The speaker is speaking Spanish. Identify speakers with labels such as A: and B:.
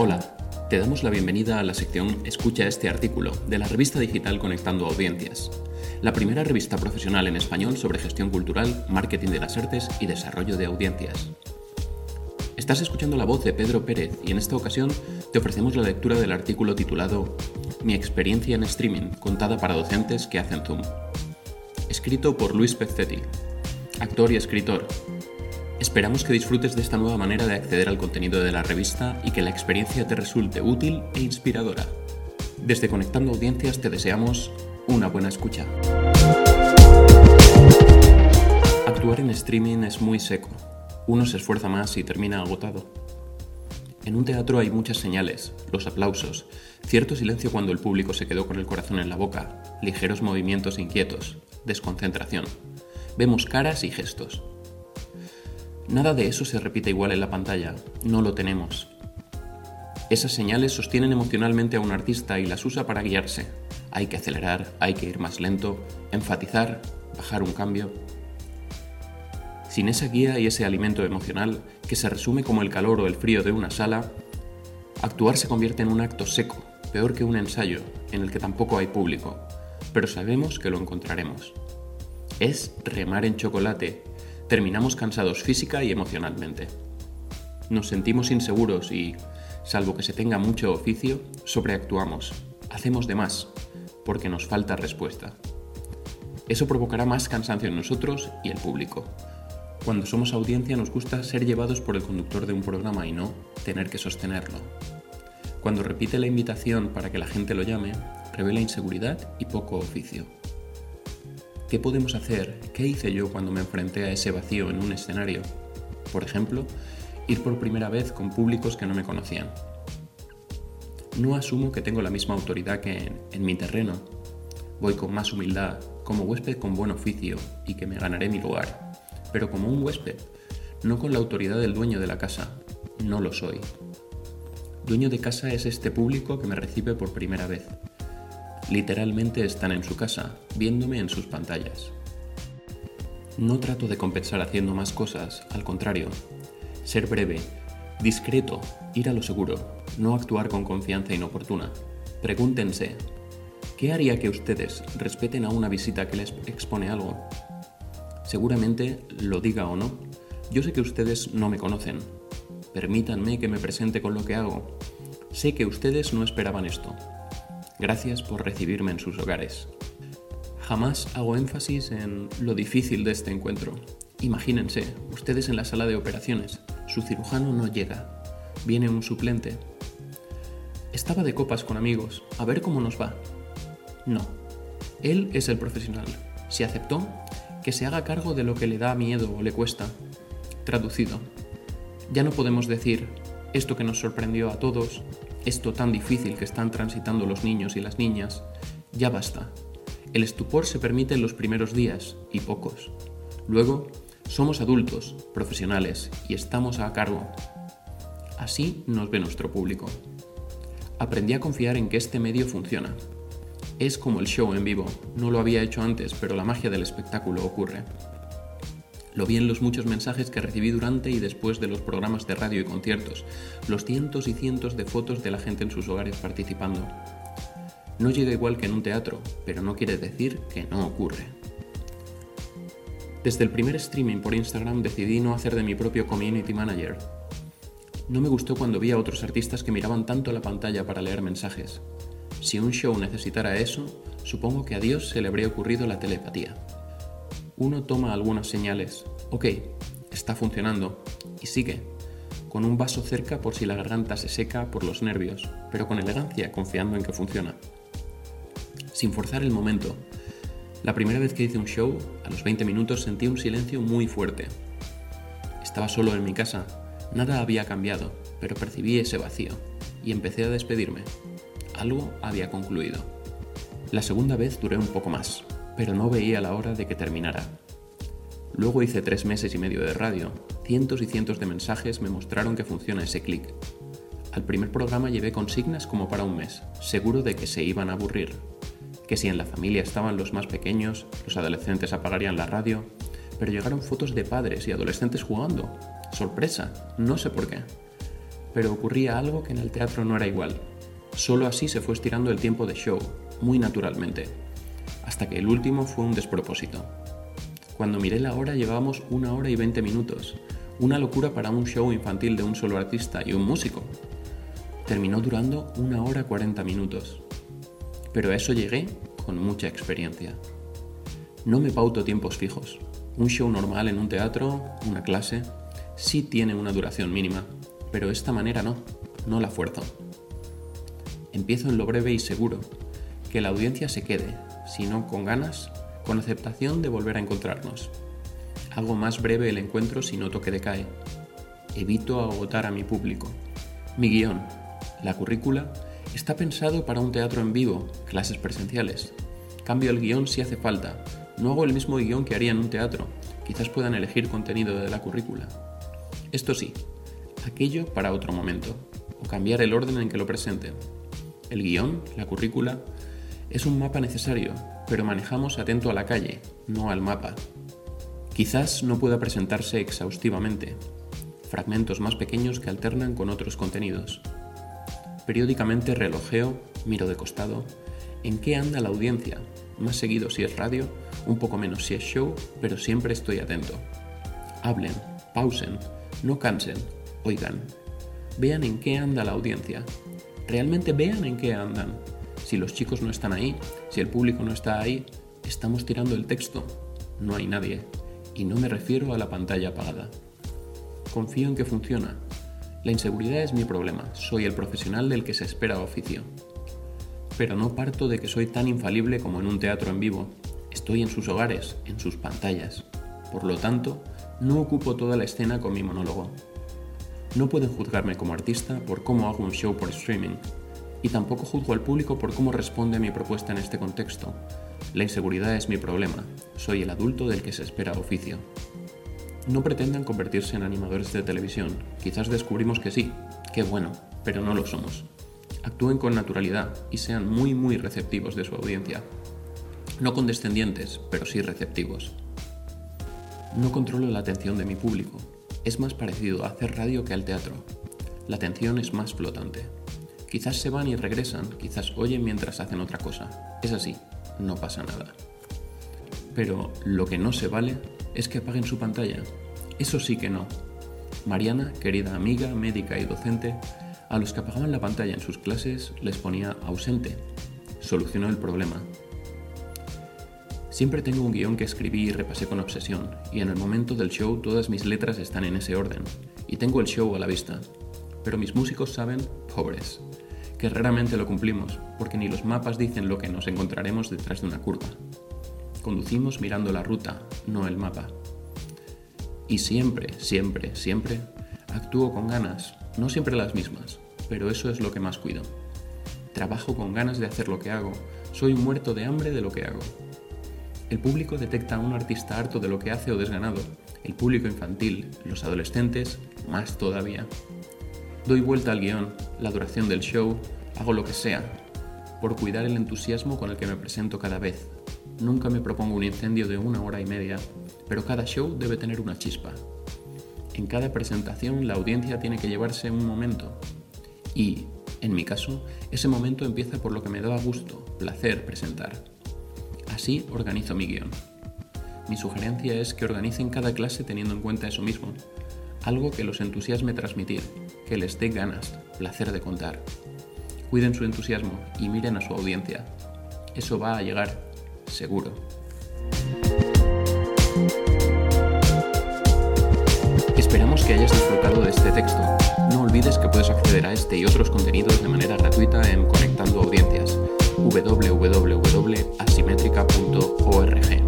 A: Hola, te damos la bienvenida a la sección Escucha este artículo de la revista digital Conectando Audiencias, la primera revista profesional en español sobre gestión cultural, marketing de las artes y desarrollo de audiencias. Estás escuchando la voz de Pedro Pérez y en esta ocasión te ofrecemos la lectura del artículo titulado Mi experiencia en streaming contada para docentes que hacen Zoom, escrito por Luis Pezzetti, actor y escritor, Esperamos que disfrutes de esta nueva manera de acceder al contenido de la revista y que la experiencia te resulte útil e inspiradora. Desde Conectando Audiencias te deseamos una buena escucha. Actuar en streaming es muy seco. Uno se esfuerza más y termina agotado. En un teatro hay muchas señales, los aplausos, cierto silencio cuando el público se quedó con el corazón en la boca, ligeros movimientos inquietos, desconcentración. Vemos caras y gestos. Nada de eso se repite igual en la pantalla, no lo tenemos. Esas señales sostienen emocionalmente a un artista y las usa para guiarse. Hay que acelerar, hay que ir más lento, enfatizar, bajar un cambio. Sin esa guía y ese alimento emocional, que se resume como el calor o el frío de una sala, actuar se convierte en un acto seco, peor que un ensayo, en el que tampoco hay público, pero sabemos que lo encontraremos. Es remar en chocolate, terminamos cansados física y emocionalmente. Nos sentimos inseguros y, salvo que se tenga mucho oficio, sobreactuamos, hacemos de más, porque nos falta respuesta. Eso provocará más cansancio en nosotros y el público. Cuando somos audiencia nos gusta ser llevados por el conductor de un programa y no tener que sostenerlo. Cuando repite la invitación para que la gente lo llame, revela inseguridad y poco oficio. ¿Qué podemos hacer? ¿Qué hice yo cuando me enfrenté a ese vacío en un escenario? Por ejemplo, ir por primera vez con públicos que no me conocían. No asumo que tengo la misma autoridad que en, mi terreno. Voy con más humildad, como huésped con buen oficio y que me ganaré mi lugar. Pero como un huésped, no con la autoridad del dueño de la casa. No lo soy. Dueño de casa es este público que me recibe por primera vez, Literalmente están en su casa, viéndome en sus pantallas. No trato de compensar haciendo más cosas, al contrario. Ser breve, discreto, ir a lo seguro, no actuar con confianza inoportuna. Pregúntense, ¿qué haría que ustedes respeten a una visita que les expone algo? Seguramente lo diga o no. Yo sé que ustedes no me conocen. Permítanme que me presente con lo que hago. Sé que ustedes no esperaban esto. Gracias por recibirme en sus hogares. Jamás hago énfasis en lo difícil de este encuentro. Imagínense, ustedes en la sala de operaciones, su cirujano no llega, viene un suplente. Estaba de copas con amigos, a ver cómo nos va. No, él es el profesional. Si aceptó, que se haga cargo de lo que le da miedo o le cuesta. Traducido. Ya no podemos decir, esto que nos sorprendió a todos, esto tan difícil que están transitando los niños y las niñas, ya basta. El estupor se permite en los primeros días, y pocos. Luego, somos adultos, profesionales, y estamos a cargo. Así nos ve nuestro público. Aprendí a confiar en que este medio funciona. Es como el show en vivo, no lo había hecho antes, pero la magia del espectáculo ocurre. Lo vi en los muchos mensajes que recibí durante y después de los programas de radio y conciertos, los cientos y cientos de fotos de la gente en sus hogares participando. No llega igual que en un teatro, pero no quiere decir que no ocurre. Desde el primer streaming por Instagram decidí no hacer de mi propio community manager. No me gustó cuando vi a otros artistas que miraban tanto la pantalla para leer mensajes. Si un show necesitara eso, supongo que a Dios se le habría ocurrido la telepatía uno toma algunas señales. Ok, está funcionando. Y sigue, con un vaso cerca por si la garganta se seca por los nervios, pero con elegancia, confiando en que funciona. Sin forzar el momento. La primera vez que hice un show, a los 20 minutos sentí un silencio muy fuerte. Estaba solo en mi casa, nada había cambiado, pero percibí ese vacío y empecé a despedirme. Algo había concluido. La segunda vez duré un poco más, pero no veía la hora de que terminara. Luego hice tres meses y medio de radio. Cientos y cientos de mensajes me mostraron que funciona ese clic. Al primer programa llevé consignas como para un mes, seguro de que se iban a aburrir. Que si en la familia estaban los más pequeños, los adolescentes apagarían la radio, pero llegaron fotos de padres y adolescentes jugando. Sorpresa, no sé por qué. pero ocurría algo que en el teatro no era igual. Solo así se fue estirando el tiempo de show, muy naturalmente, hasta que el último fue un despropósito. Cuando miré la hora llevábamos una hora y veinte minutos, una locura para un show infantil de un solo artista y un músico. Terminó durando una hora cuarenta minutos. Pero a eso llegué con mucha experiencia. No me pauto tiempos fijos. Un show normal en un teatro, una clase, sí tiene una duración mínima, pero esta manera no, no la fuerzo. Empiezo en lo breve y seguro, que la audiencia se quede, si no con ganas, con aceptación de volver a encontrarnos. Hago más breve el encuentro si noto que decae. Evito agotar a mi público. Mi guion, la currícula, está pensado para un teatro en vivo, clases presenciales. Cambio el guion si hace falta. No hago el mismo guion que haría en un teatro. Quizás puedan elegir contenido de la currícula. Esto sí, aquello para otro momento, o cambiar el orden en que lo presenten. El guion, la currícula, es un mapa necesario, pero manejamos atento a la calle, no al mapa. Quizás no pueda presentarse exhaustivamente, fragmentos más pequeños que alternan con otros contenidos. Periódicamente relojeo, miro de costado, en qué anda la audiencia, más seguido si es radio, un poco menos si es show, pero siempre estoy atento. Hablen, pausen, no cansen, oigan. Vean en qué anda la audiencia. Realmente vean en qué andan. Si los chicos no están ahí, si el público no está ahí, estamos tirando el texto. No hay nadie. Y no me refiero a la pantalla apagada. Confío en que funciona. La inseguridad es mi problema. Soy el profesional del que se espera oficio. Pero no parto de que soy tan infalible como en un teatro en vivo. Estoy en sus hogares, en sus pantallas. Por lo tanto, no ocupo toda la escena con mi monólogo. No pueden juzgarme como artista por cómo hago un show por streaming, y tampoco juzgo al público por cómo responde a mi propuesta en este contexto. La inseguridad es mi problema, soy el adulto del que se espera oficio. No pretendan convertirse en animadores de televisión, quizás descubrimos que sí, qué bueno, pero no lo somos. Actúen con naturalidad y sean muy muy receptivos de su audiencia. No condescendientes, pero sí receptivos. No controlo la atención de mi público. Es más parecido a hacer radio que al teatro. La atención es más flotante. Quizás se van y regresan, quizás oyen mientras hacen otra cosa. Es así, no pasa nada. Pero lo que no se vale es que apaguen su pantalla. Eso sí que no. Mariana, querida amiga, médica y docente, a los que apagaban la pantalla en sus clases les ponía ausente. Solucionó el problema. Siempre tengo un guion que escribí y repasé con obsesión, y en el momento del show todas mis letras están en ese orden, y tengo el show a la vista. Pero mis músicos saben, pobres, que raramente lo cumplimos, porque ni los mapas dicen lo que nos encontraremos detrás de una curva. Conducimos mirando la ruta, no el mapa. Y siempre, siempre, siempre actúo con ganas, no siempre las mismas, pero eso es lo que más cuido. Trabajo con ganas de hacer lo que hago, soy muerto de hambre de lo que hago. El público detecta a un artista harto de lo que hace o desganado. El público infantil, los adolescentes, más todavía. Doy vuelta al guion, la duración del show, hago lo que sea, por cuidar el entusiasmo con el que me presento cada vez. Nunca me propongo un incendio de una hora y media, pero cada show debe tener una chispa. En cada presentación la audiencia tiene que llevarse un momento. Y, en mi caso, ese momento empieza por lo que me da gusto, placer presentar. Así organizo mi guion. Mi sugerencia es que organicen cada clase teniendo en cuenta eso mismo, algo que los entusiasme transmitir, que les dé ganas, placer de contar. Cuiden su entusiasmo y miren a su audiencia. Eso va a llegar, seguro. Esperamos que hayas disfrutado de este texto. No olvides que puedes acceder a este y otros contenidos de manera gratuita en Conectando Audiencias www.asimétrica.org.